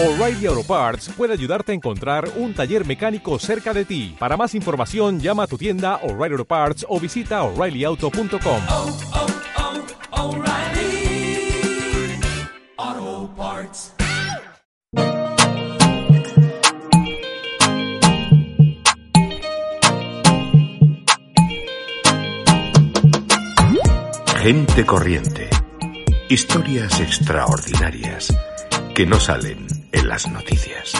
O'Reilly Auto Parts puede ayudarte a encontrar un taller mecánico cerca de ti. Para más información, llama a tu tienda O'Reilly Auto Parts o visita oreillyauto.com. oh, oh, Parts. Gente corriente. Historias extraordinarias que no salen en las noticias.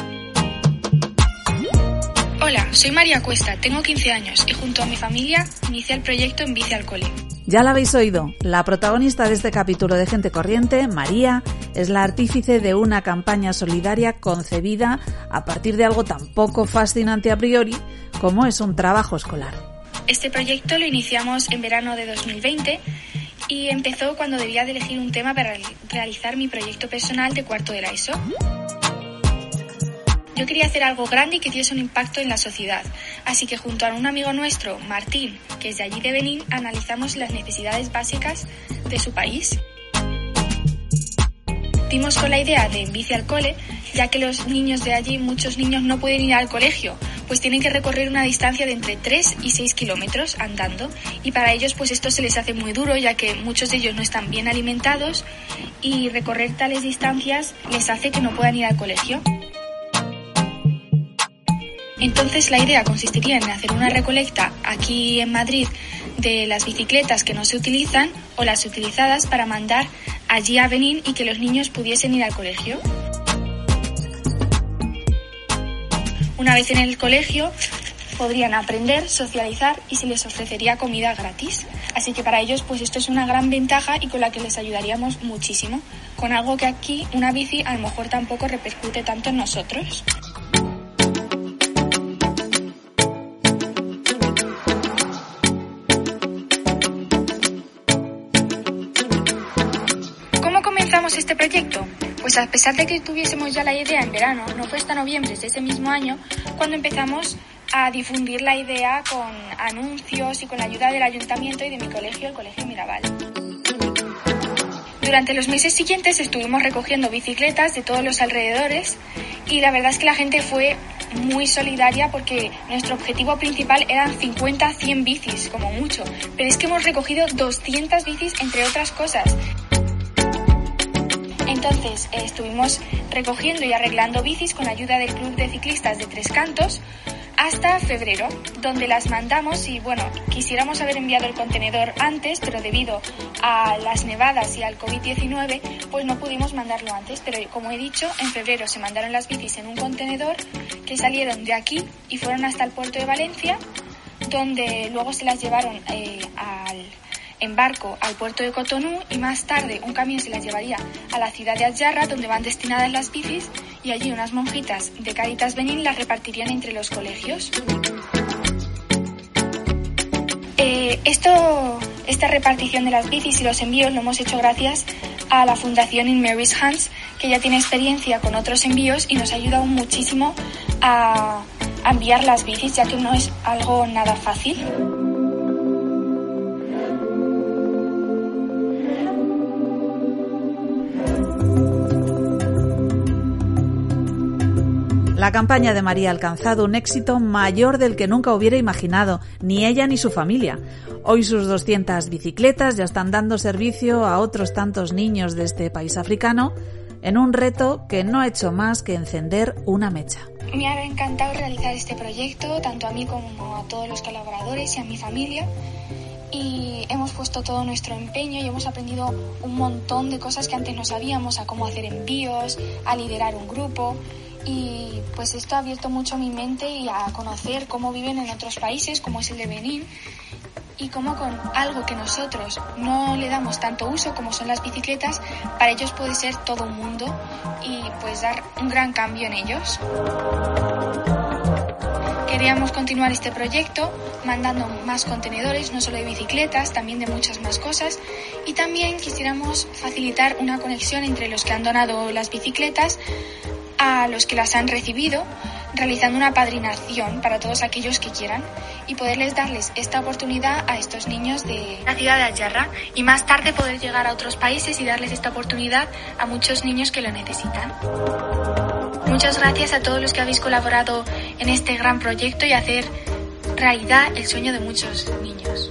Hola, soy María Cuesta, tengo 15 años y junto a mi familia inicié el proyecto En Bici al Cole. Ya la habéis oído, la protagonista de este capítulo de Gente Corriente, María, es la artífice de una campaña solidaria concebida a partir de algo tan poco fascinante a priori como es un trabajo escolar. Este proyecto lo iniciamos en verano de 2020 y empezó cuando debía de elegir un tema para realizar mi proyecto personal de cuarto de la ESO. Yo quería hacer algo grande y que diese un impacto en la sociedad, así que junto a un amigo nuestro, Martín, que es de allí de Benín, analizamos las necesidades básicas de su país. Dimos con la idea de en bici al cole, ya que los niños de allí, muchos niños no pueden ir al colegio, pues tienen que recorrer una distancia de entre 3 y 6 kilómetros andando, y para ellos pues esto se les hace muy duro, ya que muchos de ellos no están bien alimentados y recorrer tales distancias les hace que no puedan ir al colegio. Entonces la idea consistiría en hacer una recolecta aquí en Madrid de las bicicletas que no se utilizan o las utilizadas para mandar allí a Benín y que los niños pudiesen ir al colegio. Una vez en el colegio podrían aprender, socializar y se les ofrecería comida gratis. Así que para ellos pues esto es una gran ventaja y con la que les ayudaríamos muchísimo, con algo que aquí una bici a lo mejor tampoco repercute tanto en nosotros. ¿Cómo comenzamos este proyecto? Pues a pesar de que tuviésemos ya la idea en verano, no fue hasta noviembre de ese mismo año cuando empezamos a difundir la idea con anuncios y con la ayuda del ayuntamiento y de mi colegio, el Colegio Mirabal. Durante los meses siguientes estuvimos recogiendo bicicletas de todos los alrededores y la verdad es que la gente fue muy solidaria porque nuestro objetivo principal eran 50, 100 bicis como mucho, pero es que hemos recogido 200 bicis entre otras cosas. Entonces eh, estuvimos recogiendo y arreglando bicis con ayuda del Club de Ciclistas de Tres Cantos hasta febrero, donde las mandamos y bueno, quisiéramos haber enviado el contenedor antes, pero debido a las nevadas y al COVID-19, pues no pudimos mandarlo antes, pero como he dicho, en febrero se mandaron las bicis en un contenedor que salieron de aquí y fueron hasta el puerto de Valencia, donde luego se las llevaron eh, al en barco al puerto de Cotonú y más tarde un camión se las llevaría a la ciudad de Adjarra donde van destinadas las bicis y allí unas monjitas de Caritas Benín las repartirían entre los colegios. Eh, esto, esta repartición de las bicis y los envíos lo hemos hecho gracias a la Fundación In Mary's Hands que ya tiene experiencia con otros envíos y nos ha ayudado muchísimo a, a enviar las bicis ya que no es algo nada fácil. La campaña de María ha alcanzado un éxito mayor del que nunca hubiera imaginado, ni ella ni su familia. Hoy sus 200 bicicletas ya están dando servicio a otros tantos niños de este país africano en un reto que no ha hecho más que encender una mecha. Me ha encantado realizar este proyecto, tanto a mí como a todos los colaboradores y a mi familia. Y hemos puesto todo nuestro empeño y hemos aprendido un montón de cosas que antes no sabíamos, a cómo hacer envíos, a liderar un grupo. Y pues esto ha abierto mucho mi mente y a conocer cómo viven en otros países, como es el de Benín, y cómo con algo que nosotros no le damos tanto uso como son las bicicletas, para ellos puede ser todo un mundo y pues dar un gran cambio en ellos. Queríamos continuar este proyecto mandando más contenedores, no solo de bicicletas, también de muchas más cosas. Y también quisiéramos facilitar una conexión entre los que han donado las bicicletas a los que las han recibido, realizando una padrinación para todos aquellos que quieran y poderles darles esta oportunidad a estos niños de la ciudad de Ayarra y más tarde poder llegar a otros países y darles esta oportunidad a muchos niños que lo necesitan. muchas gracias a todos los que habéis colaborado en este gran proyecto y hacer realidad el sueño de muchos niños.